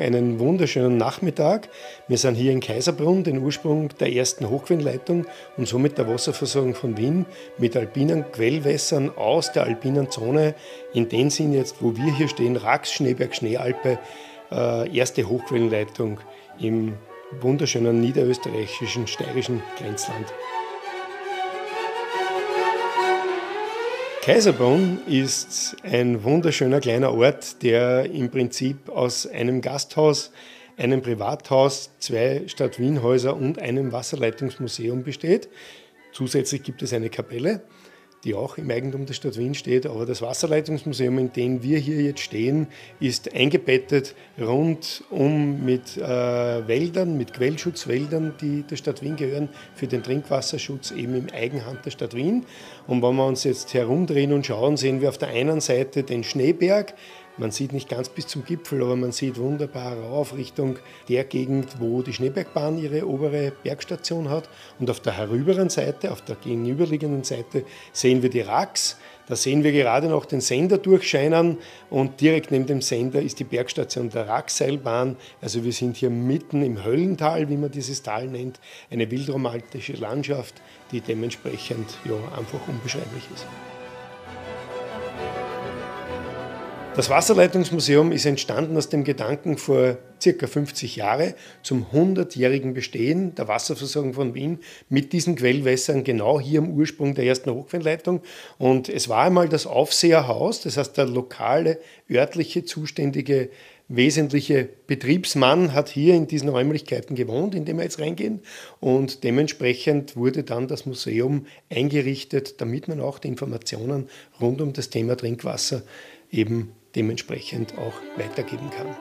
Einen wunderschönen Nachmittag. Wir sind hier in Kaiserbrunn, den Ursprung der ersten Hochwindleitung und somit der Wasserversorgung von Wien mit alpinen Quellwässern aus der alpinen Zone. In dem Sinn jetzt, wo wir hier stehen, Rax, Schneeberg, Schneealpe, äh, erste Hochwellenleitung im wunderschönen niederösterreichischen, steirischen Grenzland. Kaiserbrunn ist ein wunderschöner kleiner Ort, der im Prinzip aus einem Gasthaus, einem Privathaus, zwei Stadt-Wien-Häuser und einem Wasserleitungsmuseum besteht. Zusätzlich gibt es eine Kapelle die auch im Eigentum der Stadt Wien steht. Aber das Wasserleitungsmuseum, in dem wir hier jetzt stehen, ist eingebettet rundum mit äh, Wäldern, mit Quellschutzwäldern, die der Stadt Wien gehören, für den Trinkwasserschutz eben im Eigenhand der Stadt Wien. Und wenn wir uns jetzt herumdrehen und schauen, sehen wir auf der einen Seite den Schneeberg, man sieht nicht ganz bis zum Gipfel, aber man sieht wunderbar rauf Richtung der Gegend, wo die Schneebergbahn ihre obere Bergstation hat. Und auf der herüberen Seite, auf der gegenüberliegenden Seite, sehen wir die Rax. Da sehen wir gerade noch den Sender durchscheinen und direkt neben dem Sender ist die Bergstation der Raxseilbahn. Also wir sind hier mitten im Höllental, wie man dieses Tal nennt. Eine wildromantische Landschaft, die dementsprechend ja, einfach unbeschreiblich ist. Das Wasserleitungsmuseum ist entstanden aus dem Gedanken vor circa 50 Jahren zum 100-jährigen Bestehen der Wasserversorgung von Wien mit diesen Quellwässern genau hier am Ursprung der ersten Hochquellleitung. Und es war einmal das Aufseherhaus, das heißt der lokale, örtliche, zuständige wesentliche Betriebsmann hat hier in diesen Räumlichkeiten gewohnt, in dem wir jetzt reingehen. Und dementsprechend wurde dann das Museum eingerichtet, damit man auch die Informationen rund um das Thema Trinkwasser eben dementsprechend auch weitergeben kann.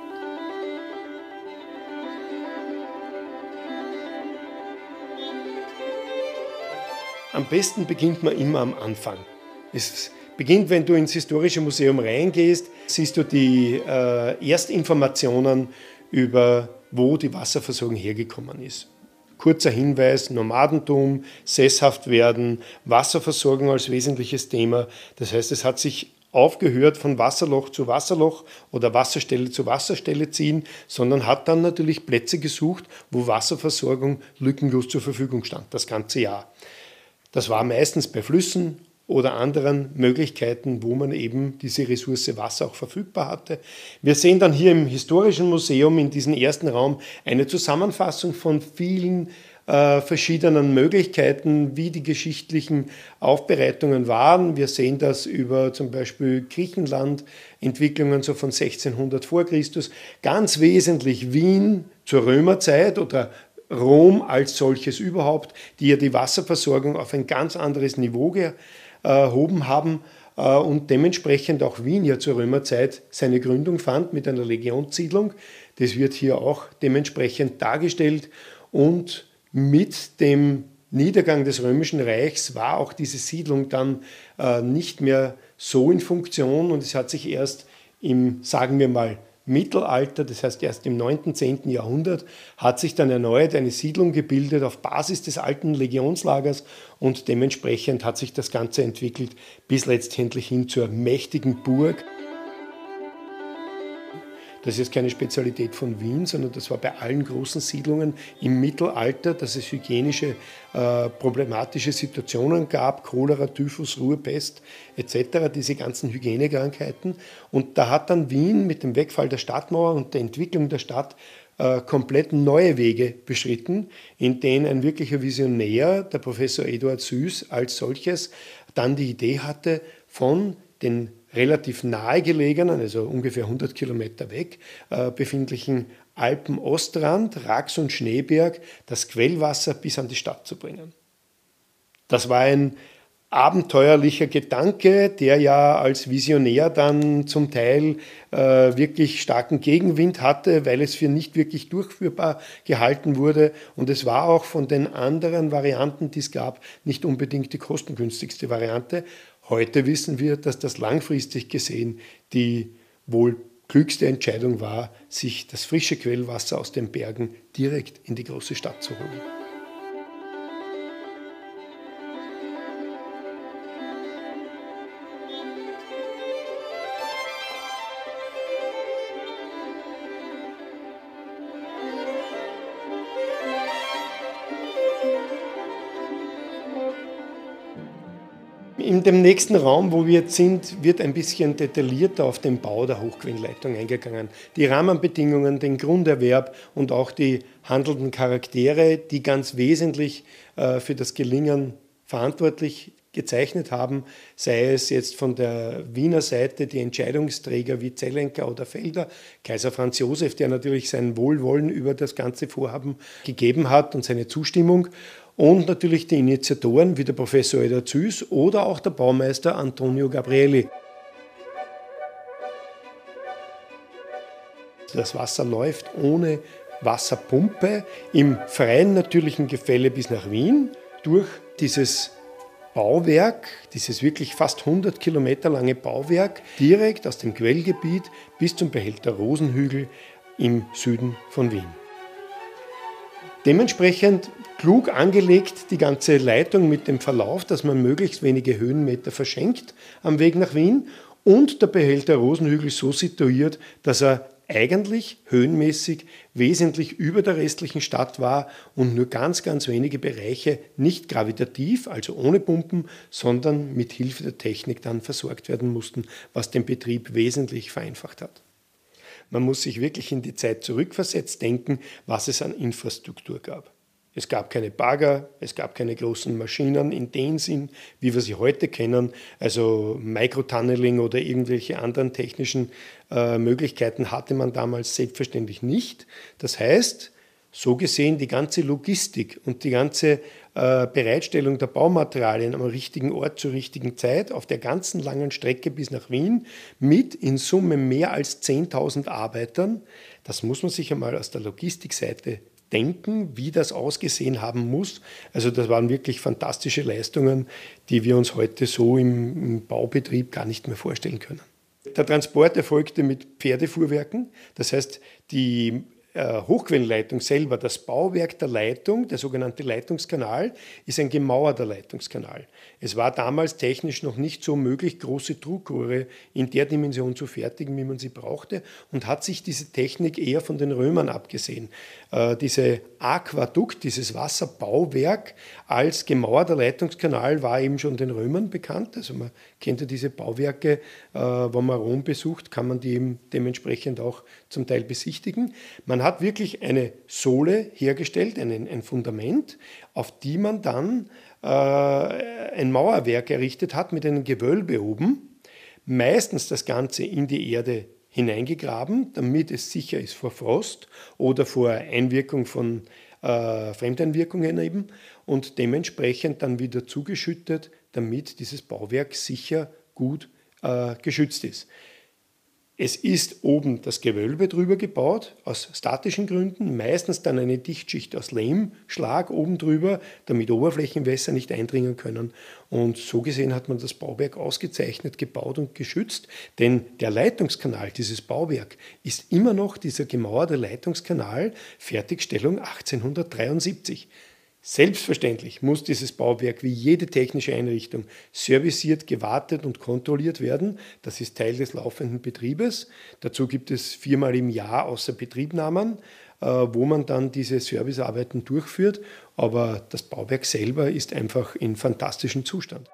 Am besten beginnt man immer am Anfang. Es beginnt, wenn du ins Historische Museum reingehst, siehst du die äh, Erstinformationen über, wo die Wasserversorgung hergekommen ist. Kurzer Hinweis, Nomadentum, sesshaft werden, Wasserversorgung als wesentliches Thema. Das heißt, es hat sich aufgehört von Wasserloch zu Wasserloch oder Wasserstelle zu Wasserstelle ziehen, sondern hat dann natürlich Plätze gesucht, wo Wasserversorgung lückenlos zur Verfügung stand, das ganze Jahr. Das war meistens bei Flüssen oder anderen Möglichkeiten, wo man eben diese Ressource Wasser auch verfügbar hatte. Wir sehen dann hier im Historischen Museum in diesem ersten Raum eine Zusammenfassung von vielen äh, verschiedenen Möglichkeiten, wie die geschichtlichen Aufbereitungen waren. Wir sehen das über zum Beispiel Griechenland, Entwicklungen so von 1600 vor Christus. Ganz wesentlich Wien zur Römerzeit oder Rom als solches überhaupt, die ja die Wasserversorgung auf ein ganz anderes Niveau gehoben haben äh, und dementsprechend auch Wien ja zur Römerzeit seine Gründung fand mit einer Legionssiedlung. Das wird hier auch dementsprechend dargestellt und mit dem Niedergang des Römischen Reichs war auch diese Siedlung dann äh, nicht mehr so in Funktion und es hat sich erst im, sagen wir mal, Mittelalter, das heißt erst im 9., 10. Jahrhundert, hat sich dann erneut eine Siedlung gebildet auf Basis des alten Legionslagers und dementsprechend hat sich das Ganze entwickelt bis letztendlich hin zur mächtigen Burg. Das ist keine Spezialität von Wien, sondern das war bei allen großen Siedlungen im Mittelalter, dass es hygienische äh, problematische Situationen gab, Cholera, Typhus, Ruhrpest etc., diese ganzen Hygienekrankheiten. Und da hat dann Wien mit dem Wegfall der Stadtmauer und der Entwicklung der Stadt äh, komplett neue Wege beschritten, in denen ein wirklicher Visionär, der Professor Eduard Süß als solches, dann die Idee hatte, von den relativ nahegelegenen, also ungefähr 100 Kilometer weg, äh, befindlichen Alpen-Ostrand, Rax und Schneeberg das Quellwasser bis an die Stadt zu bringen. Das war ein abenteuerlicher Gedanke, der ja als Visionär dann zum Teil äh, wirklich starken Gegenwind hatte, weil es für nicht wirklich durchführbar gehalten wurde. Und es war auch von den anderen Varianten, die es gab, nicht unbedingt die kostengünstigste Variante. Heute wissen wir, dass das langfristig gesehen die wohl klügste Entscheidung war, sich das frische Quellwasser aus den Bergen direkt in die große Stadt zu holen. In dem nächsten Raum, wo wir jetzt sind, wird ein bisschen detaillierter auf den Bau der Hochquellenleitung eingegangen. Die Rahmenbedingungen, den Grunderwerb und auch die handelnden Charaktere, die ganz wesentlich äh, für das Gelingen verantwortlich gezeichnet haben, sei es jetzt von der Wiener Seite die Entscheidungsträger wie Zellenker oder Felder, Kaiser Franz Josef, der natürlich sein Wohlwollen über das ganze Vorhaben gegeben hat und seine Zustimmung und natürlich die Initiatoren wie der Professor Eder Züß oder auch der Baumeister Antonio Gabrielli. Das Wasser läuft ohne Wasserpumpe im freien natürlichen Gefälle bis nach Wien durch dieses Bauwerk, dieses wirklich fast 100 Kilometer lange Bauwerk, direkt aus dem Quellgebiet bis zum Behälter Rosenhügel im Süden von Wien. Dementsprechend klug angelegt die ganze Leitung mit dem Verlauf, dass man möglichst wenige Höhenmeter verschenkt am Weg nach Wien und der Behälter Rosenhügel so situiert, dass er eigentlich höhenmäßig wesentlich über der restlichen Stadt war und nur ganz, ganz wenige Bereiche nicht gravitativ, also ohne Pumpen, sondern mit Hilfe der Technik dann versorgt werden mussten, was den Betrieb wesentlich vereinfacht hat. Man muss sich wirklich in die Zeit zurückversetzt denken, was es an Infrastruktur gab. Es gab keine Bagger, es gab keine großen Maschinen in dem Sinn, wie wir sie heute kennen. Also Microtunneling oder irgendwelche anderen technischen äh, Möglichkeiten hatte man damals selbstverständlich nicht. Das heißt, so gesehen die ganze Logistik und die ganze äh, Bereitstellung der Baumaterialien am richtigen Ort zur richtigen Zeit auf der ganzen langen Strecke bis nach Wien mit in Summe mehr als 10.000 Arbeitern. Das muss man sich einmal aus der Logistikseite denken, wie das ausgesehen haben muss. Also das waren wirklich fantastische Leistungen, die wir uns heute so im, Baubetrieb gar nicht mehr vorstellen können. Der Transport erfolgte mit Pferdefuhrwerken, das heißt die äh, Hochquellenleitung selber, das Bauwerk der Leitung, der sogenannte Leitungskanal, ist ein gemauerter Leitungskanal. Es war damals technisch noch nicht so möglich, große Druckrohre in der Dimension zu fertigen, wie man sie brauchte, und hat sich diese Technik eher von den Römern abgesehen. Äh, diese Aquadukt, dieses Wasserbauwerk als gemauerter Leitungskanal war eben schon den Römern bekannt. Also man kennt ja diese Bauwerke, äh, wenn man Rom besucht, kann man die eben dementsprechend auch zum Teil besichtigen. Man hat wirklich eine Sohle hergestellt, ein, ein Fundament, auf die man dann äh, ein Mauerwerk errichtet hat mit einem Gewölbe oben. Meistens das Ganze in die Erde hineingegraben, damit es sicher ist vor Frost oder vor Einwirkung von äh, Fremdeinwirkungen eben und dementsprechend dann wieder zugeschüttet, damit dieses Bauwerk sicher gut äh, geschützt ist. Es ist oben das Gewölbe drüber gebaut, aus statischen Gründen, meistens dann eine Dichtschicht aus Lehmschlag oben drüber, damit Oberflächenwässer nicht eindringen können. Und so gesehen hat man das Bauwerk ausgezeichnet gebaut und geschützt, denn der Leitungskanal, dieses Bauwerk, ist immer noch dieser gemauerte Leitungskanal, Fertigstellung 1873. Selbstverständlich muss dieses Bauwerk wie jede technische Einrichtung serviciert, gewartet und kontrolliert werden. Das ist Teil des laufenden Betriebes. Dazu gibt es viermal im Jahr außer Betriebnahmen, äh, wo man dann diese Servicearbeiten durchführt. Aber das Bauwerk selber ist einfach in fantastischem Zustand.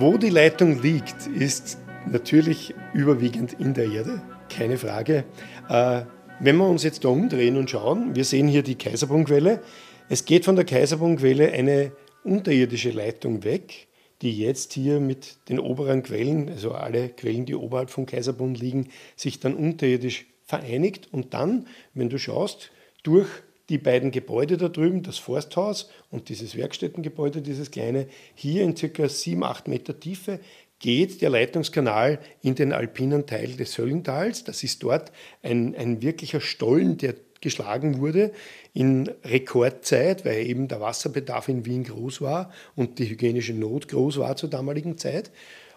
Wo die Leitung liegt, ist natürlich überwiegend in der Erde, keine Frage. Äh, wenn wir uns jetzt da umdrehen und schauen, wir sehen hier die Kaiserbrunkwelle. Es geht von der Kaiserbrunkwelle eine unterirdische Leitung weg, die jetzt hier mit den oberen Quellen, also alle Quellen, die oberhalb von Kaiserbrunn liegen, sich dann unterirdisch vereinigt und dann, wenn du schaust, durch die beiden Gebäude da drüben, das Forsthaus und dieses Werkstättengebäude, dieses kleine, hier in circa 7, 8 Meter Tiefe, geht der Leitungskanal in den alpinen Teil des Höllentals. Das ist dort ein, ein wirklicher Stollen, der geschlagen wurde in Rekordzeit, weil eben der Wasserbedarf in Wien groß war und die hygienische Not groß war zur damaligen Zeit.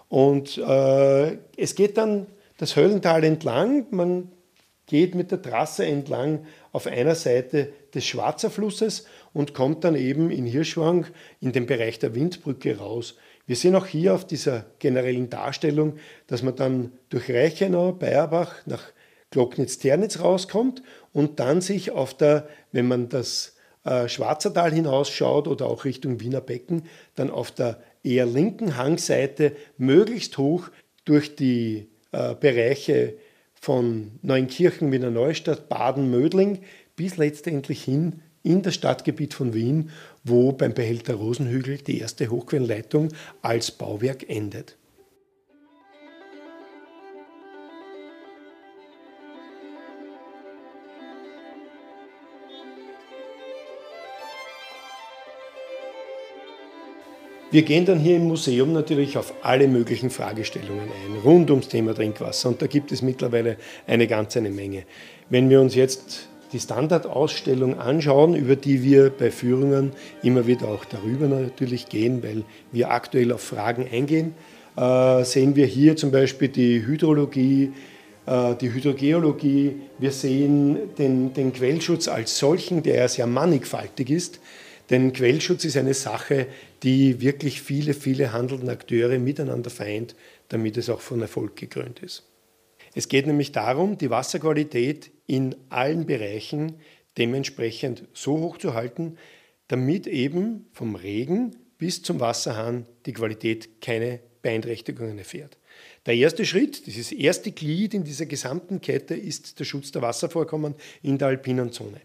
Und äh, es geht dann das Höllental entlang. Man geht mit der Trasse entlang auf einer Seite des Schwarzer Flusses und kommt dann eben in Hirschwang in den Bereich der Windbrücke raus. Wir sehen auch hier auf dieser generellen Darstellung, dass man dann durch Reichenau, Bayerbach nach Glocknitz-Ternitz rauskommt und dann sich auf der, wenn man das äh, Schwarzertal hinausschaut oder auch Richtung Wiener Becken, dann auf der eher linken Hangseite möglichst hoch durch die äh, Bereiche von Neunkirchen, Wiener Neustadt, Baden, Mödling bis letztendlich hin in das Stadtgebiet von Wien, wo beim Behälter Rosenhügel die erste Hochquellenleitung als Bauwerk endet. Wir gehen dann hier im Museum natürlich auf alle möglichen Fragestellungen ein, rund ums Thema Trinkwasser. Und da gibt es mittlerweile eine ganze Menge. Wenn wir uns jetzt die Standardausstellung anschauen, über die wir bei Führungen immer wieder auch darüber natürlich gehen, weil wir aktuell auf Fragen eingehen, äh, sehen wir hier zum Beispiel die Hydrologie, äh, die Hydrogeologie. Wir sehen den, den Quellschutz als solchen, der sehr mannigfaltig ist. Denn Quellschutz ist eine Sache, die wirklich viele, viele handelnde Akteure miteinander vereint, damit es auch von Erfolg gekrönt ist. Es geht nämlich darum, die Wasserqualität in allen Bereichen dementsprechend so hoch zu halten, damit eben vom Regen bis zum Wasserhahn die Qualität keine Beeinträchtigungen erfährt. Der erste Schritt, dieses erste Glied in dieser gesamten Kette, ist der Schutz der Wasservorkommen in der alpinen Zone.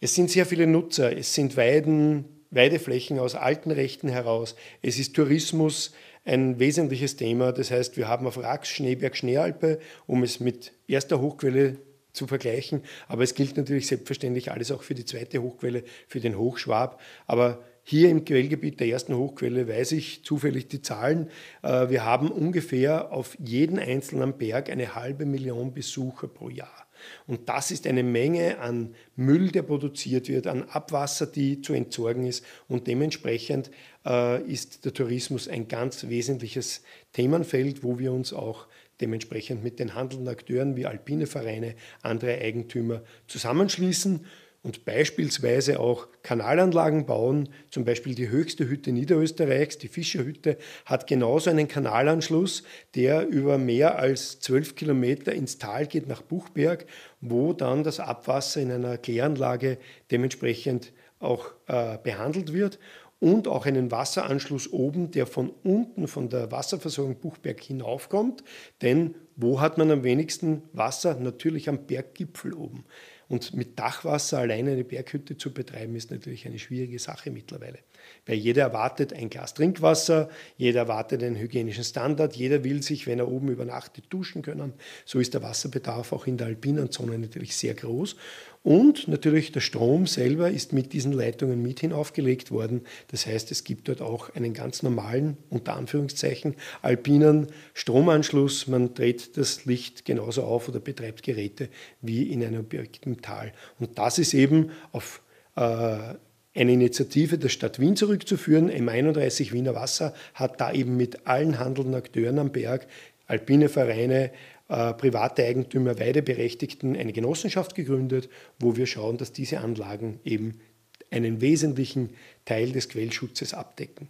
Es sind sehr viele Nutzer, es sind Weiden, Weideflächen aus alten Rechten heraus, es ist Tourismus ein wesentliches Thema. Das heißt, wir haben auf Rax, Schneeberg, Schneealpe, um es mit erster Hochquelle zu vergleichen. Aber es gilt natürlich selbstverständlich alles auch für die zweite Hochquelle, für den Hochschwab. Aber hier im Quellgebiet der ersten Hochquelle weiß ich zufällig die Zahlen. Äh, wir haben ungefähr auf jeden einzelnen Berg eine halbe Million Besucher pro Jahr. Und das ist eine Menge an Müll, der produziert wird, an Abwasser, die zu entsorgen ist. Und dementsprechend äh, ist der Tourismus ein ganz wesentliches Themenfeld, wo wir uns auch dementsprechend mit den handelnden Akteuren wie alpine Vereine, andere Eigentümer zusammenschließen und beispielsweise auch Kanalanlagen bauen. Zum Beispiel die höchste Hütte Niederösterreichs, die Fischerhütte, hat genauso einen Kanalanschluss, der über mehr als zwölf Kilometer ins Tal geht nach Buchberg, wo dann das Abwasser in einer Kläranlage dementsprechend auch äh, behandelt wird und auch einen Wasseranschluss oben, der von unten von der Wasserversorgung Buchberg hinaufkommt. Denn wo hat man am wenigsten Wasser? Natürlich am Berggipfel oben. Und mit Dachwasser alleine eine Berghütte zu betreiben, ist natürlich eine schwierige Sache mittlerweile. Weil jeder erwartet ein Glas Trinkwasser, jeder erwartet einen hygienischen Standard, jeder will sich, wenn er oben übernachtet, duschen können. So ist der Wasserbedarf auch in der alpinen Zone natürlich sehr groß. Und natürlich der Strom selber ist mit diesen Leitungen mit hinaufgelegt worden. Das heißt, es gibt dort auch einen ganz normalen, unter Anführungszeichen, alpinen Stromanschluss. Man dreht das Licht genauso auf oder betreibt Geräte wie in einem Objekt im Tal. Und das ist eben auf äh, eine Initiative der Stadt Wien zurückzuführen. M31 Wiener Wasser hat da eben mit allen handelnden Akteuren am Berg, alpine Vereine, äh, private Eigentümer, Weideberechtigten eine Genossenschaft gegründet, wo wir schauen, dass diese Anlagen eben einen wesentlichen Teil des Quellschutzes abdecken.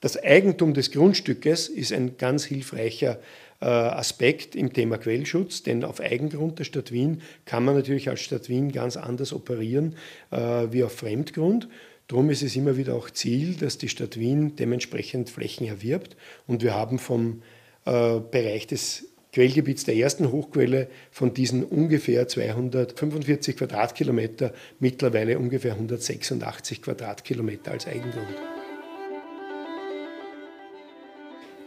Das Eigentum des Grundstückes ist ein ganz hilfreicher äh, Aspekt im Thema Quellschutz, denn auf Eigengrund der Stadt Wien kann man natürlich als Stadt Wien ganz anders operieren äh, wie auf Fremdgrund. Darum ist es immer wieder auch Ziel, dass die Stadt Wien dementsprechend Flächen erwirbt. Und wir haben vom äh, Bereich des Quellgebiets der ersten Hochquelle von diesen ungefähr 245 Quadratkilometer mittlerweile ungefähr 186 Quadratkilometer als Eigengrund.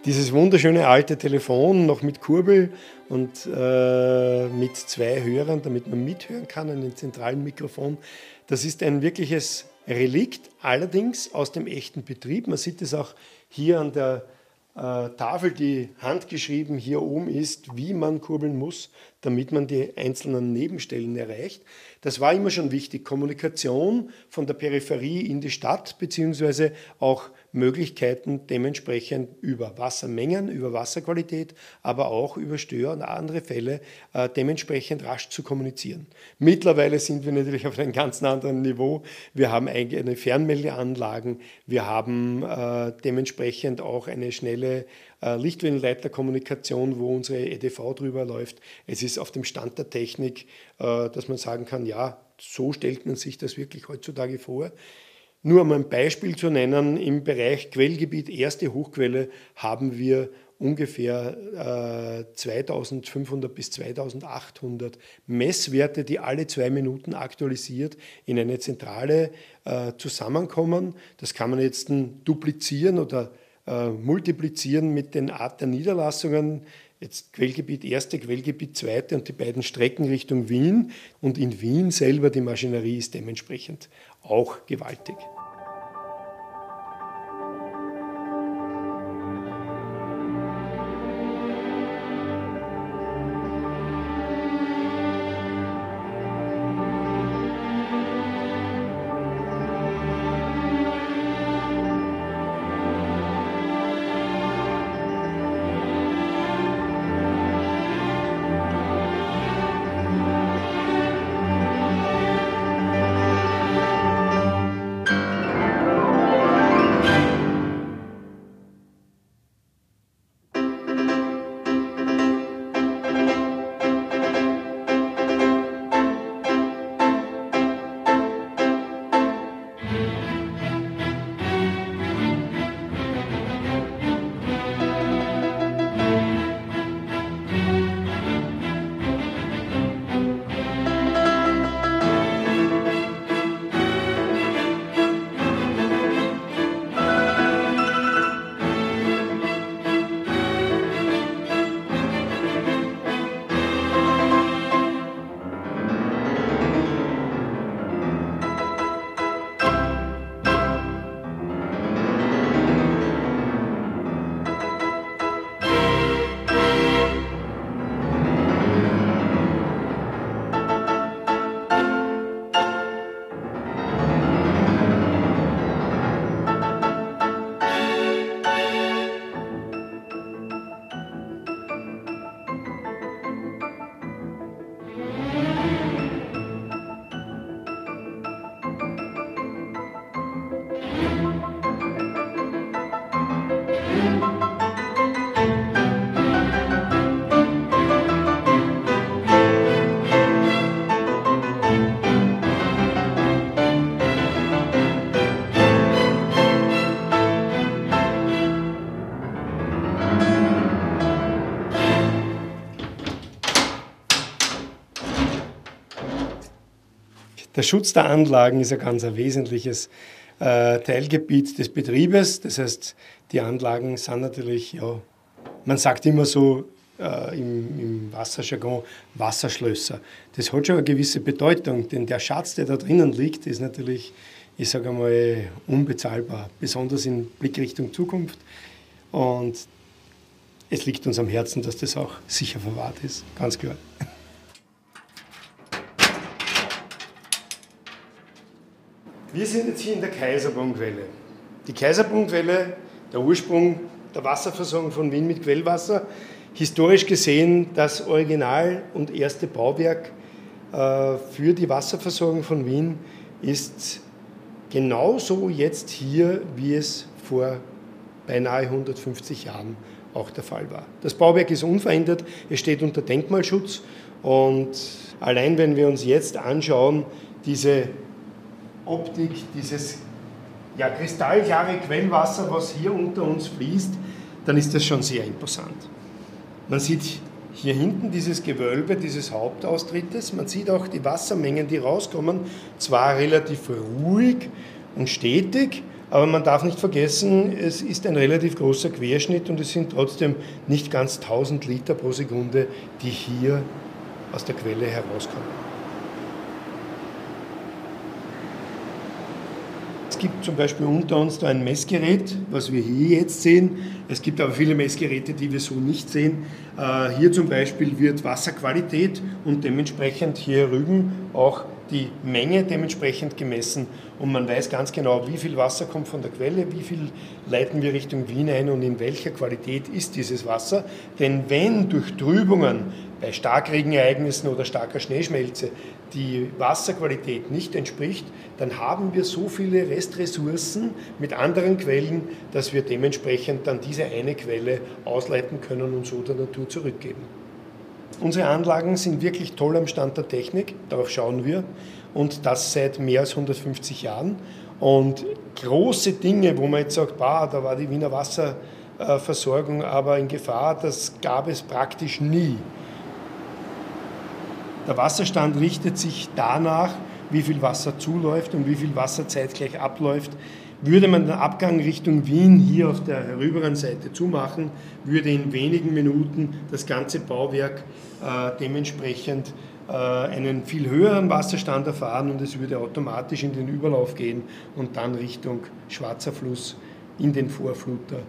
Dieses wunderschöne alte Telefon noch mit Kurbel und äh, mit zwei Hörern, damit man mithören kann, einem zentralen Mikrofon, das ist ein wirkliches Relikt, allerdings aus dem echten Betrieb. Man sieht es auch hier an der äh, Tafel, die handgeschrieben hier oben ist, wie man kurbeln muss, damit man die einzelnen Nebenstellen erreicht. Das war immer schon wichtig. Kommunikation von der Peripherie in die Stadt, beziehungsweise auch Möglichkeiten dementsprechend über Wassermengen, über Wasserqualität, aber auch über Stör- und andere Fälle äh, dementsprechend rasch zu kommunizieren. Mittlerweile sind wir natürlich auf einem ganz anderen Niveau. Wir haben eigene Fernmeldeanlagen, wir haben äh, dementsprechend auch eine schnelle äh, Lichtwellenleiterkommunikation, wo unsere EDV drüber läuft. Es ist auf dem Stand der Technik, äh, dass man sagen kann, ja, so stellt man sich das wirklich heutzutage vor. Nur um ein Beispiel zu nennen, im Bereich Quellgebiet erste Hochquelle haben wir ungefähr äh, 2500 bis 2800 Messwerte, die alle zwei Minuten aktualisiert in eine Zentrale äh, zusammenkommen. Das kann man jetzt duplizieren oder äh, multiplizieren mit den Art der Niederlassungen. Jetzt Quellgebiet erste, Quellgebiet zweite und die beiden Strecken Richtung Wien. Und in Wien selber die Maschinerie ist dementsprechend auch gewaltig. Der Schutz der Anlagen ist ein ganz ein wesentliches äh, Teilgebiet des Betriebes. Das heißt, die Anlagen sind natürlich, ja, man sagt immer so äh, im, im Wasserjargon Wasserschlösser. Das hat schon eine gewisse Bedeutung, denn der Schatz, der da drinnen liegt, ist natürlich, ich sage einmal, unbezahlbar, besonders in Blickrichtung Zukunft. Und es liegt uns am Herzen, dass das auch sicher verwahrt ist, ganz klar. Wir sind jetzt hier in der Kaiserbrunquelle. Die Kaiserbrunquelle, der Ursprung der Wasserversorgung von Wien mit Quellwasser, historisch gesehen das Original und erste Bauwerk äh, für die Wasserversorgung von Wien, ist genauso jetzt hier, wie es vor beinahe 150 Jahren auch der Fall war. Das Bauwerk ist unverändert, es steht unter Denkmalschutz und allein wenn wir uns jetzt anschauen, diese Optik, dieses ja, kristallklare Quellwasser, was hier unter uns fließt, dann ist das schon sehr imposant. Man sieht hier hinten dieses Gewölbe dieses Hauptaustrittes. Man sieht auch die Wassermengen, die rauskommen, zwar relativ ruhig und stetig, aber man darf nicht vergessen, es ist ein relativ großer Querschnitt und es sind trotzdem nicht ganz 1000 Liter pro Sekunde, die hier aus der Quelle herauskommen. Gibt zum Beispiel unter uns da ein Messgerät, was wir hier jetzt sehen. Es gibt aber viele Messgeräte, die wir so nicht sehen. Äh, hier zum Beispiel wird Wasserqualität und dementsprechend hier rüben auch die Menge dementsprechend gemessen und man weiß ganz genau, wie viel Wasser kommt von der Quelle, wie viel leiten wir Richtung Wien ein und in welcher Qualität ist dieses Wasser. Denn wenn durch Trübungen bei Starkregenereignissen oder starker Schneeschmelze die Wasserqualität nicht entspricht, dann haben wir so viele Restressourcen mit anderen Quellen, dass wir dementsprechend dann diese eine Quelle ausleiten können und so der Natur zurückgeben. Unsere Anlagen sind wirklich toll am Stand der Technik, darauf schauen wir und das seit mehr als 150 Jahren. Und große Dinge, wo man jetzt sagt, bah, da war die Wiener Wasserversorgung aber in Gefahr, das gab es praktisch nie. Der Wasserstand richtet sich danach, wie viel Wasser zuläuft und wie viel Wasser zeitgleich abläuft. Würde man den Abgang Richtung Wien hier auf der herüberen Seite zumachen, würde in wenigen Minuten das ganze Bauwerk äh, dementsprechend äh, einen viel höheren Wasserstand erfahren und es würde automatisch in den Überlauf gehen und dann Richtung Schwarzer Fluss in den Vorfluter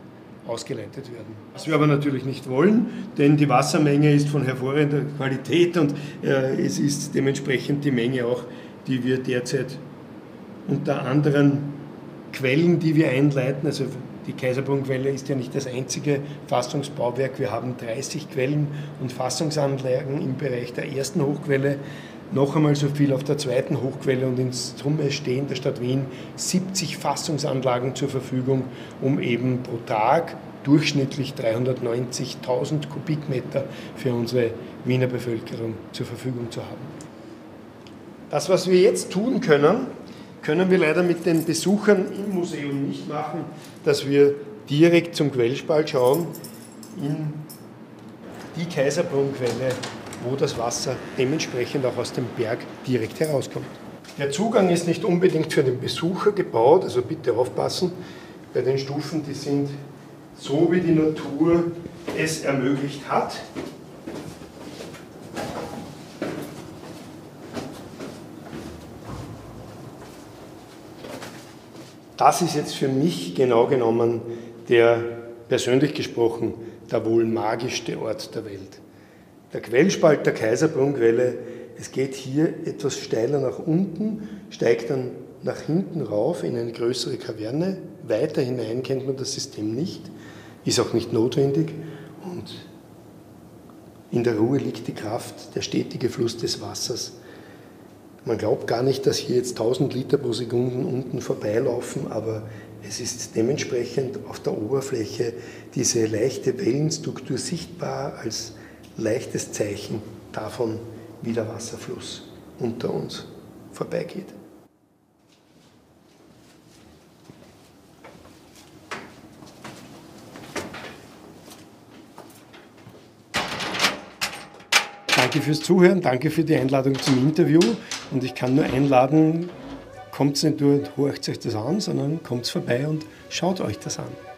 ausgeleitet werden. Was wir aber natürlich nicht wollen, denn die Wassermenge ist von hervorragender Qualität und äh, es ist dementsprechend die Menge auch, die wir derzeit unter anderen Quellen, die wir einleiten, also die Kaiserbrunn-Quelle ist ja nicht das einzige Fassungsbauwerk. Wir haben 30 Quellen und Fassungsanlagen im Bereich der ersten Hochquelle, noch einmal so viel auf der zweiten Hochquelle und in Summe stehen der Stadt Wien 70 Fassungsanlagen zur Verfügung, um eben pro Tag durchschnittlich 390.000 Kubikmeter für unsere Wiener Bevölkerung zur Verfügung zu haben. Das, was wir jetzt tun können, können wir leider mit den Besuchern im Museum nicht machen, dass wir direkt zum Quellspalt schauen in die Kaiserbrunnquelle, wo das Wasser dementsprechend auch aus dem Berg direkt herauskommt. Der Zugang ist nicht unbedingt für den Besucher gebaut, also bitte aufpassen bei den Stufen, die sind so, wie die Natur es ermöglicht hat. Das ist jetzt für mich genau genommen der, persönlich gesprochen, der wohl magischste Ort der Welt. Der Quellspalt der Kaiserbrunnquelle, es geht hier etwas steiler nach unten, steigt dann nach hinten rauf in eine größere Kaverne. Weiter hinein kennt man das System nicht, ist auch nicht notwendig und in der Ruhe liegt die Kraft, der stetige Fluss des Wassers. Man glaubt gar nicht, dass hier jetzt 1000 Liter pro Sekunde unten vorbeilaufen, aber es ist dementsprechend auf der Oberfläche diese leichte Wellenstruktur sichtbar als leichtes Zeichen davon, wie der Wasserfluss unter uns vorbeigeht. Danke fürs Zuhören, danke für die Einladung zum Interview und ich kann nur einladen, kommt nicht nur und horcht euch das an, sondern kommt vorbei und schaut euch das an.